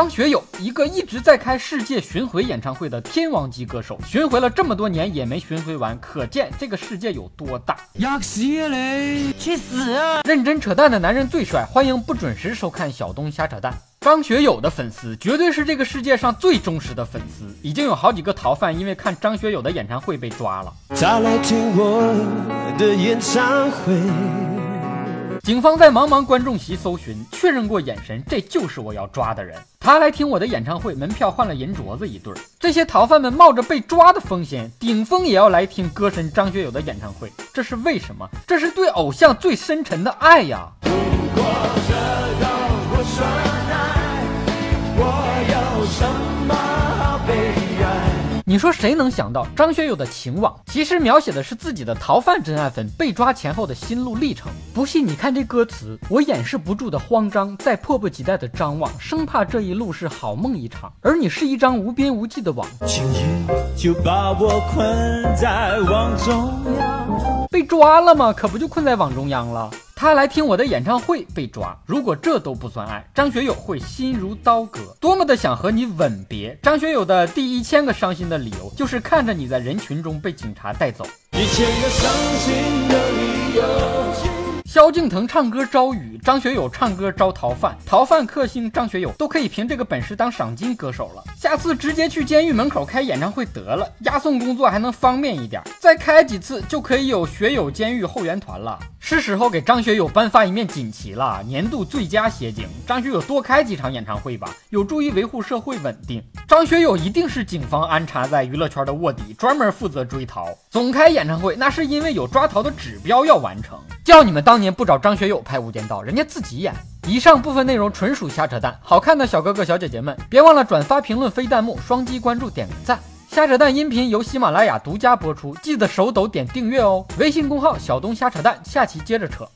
张学友，一个一直在开世界巡回演唱会的天王级歌手，巡回了这么多年也没巡回完，可见这个世界有多大。压死啊你！去死啊！认真扯淡的男人最帅，欢迎不准时收看小东瞎扯淡。张学友的粉丝绝对是这个世界上最忠实的粉丝，已经有好几个逃犯因为看张学友的演唱会被抓了。再来听我的演唱会。警方在茫茫观众席搜寻，确认过眼神，这就是我要抓的人。他来听我的演唱会，门票换了银镯子一对。这些逃犯们冒着被抓的风险，顶风也要来听歌神张学友的演唱会，这是为什么？这是对偶像最深沉的爱呀！如果这样我说爱，我有什你说谁能想到张学友的情网，其实描写的是自己的逃犯真爱粉被抓前后的心路历程？不信你看这歌词，我掩饰不住的慌张，在迫不及待的张望，生怕这一路是好梦一场，而你是一张无边无际的网，轻易就把我困在网中央。被抓了吗？可不就困在网中央了？他来听我的演唱会被抓，如果这都不算爱，张学友会心如刀割，多么的想和你吻别。张学友的第一千个伤心的理由，就是看着你在人群中被警察带走。一千个伤心的理由。萧敬腾唱歌招雨，张学友唱歌招逃犯，逃犯克星张学友都可以凭这个本事当赏金歌手了。下次直接去监狱门口开演唱会得了，押送工作还能方便一点。再开几次就可以有学友监狱后援团了。是时候给张学友颁发一面锦旗了，年度最佳协警。张学友多开几场演唱会吧，有助于维护社会稳定。张学友一定是警方安插在娱乐圈的卧底，专门负责追逃。总开演唱会那是因为有抓逃的指标要完成。要你们当年不找张学友拍《无间道》，人家自己演。以上部分内容纯属瞎扯淡，好看的小哥哥小姐姐们，别忘了转发、评论、飞弹幕、双击关注、点个赞。瞎扯淡音频由喜马拉雅独家播出，记得手抖点订阅哦。微信公号小东瞎扯淡，下期接着扯。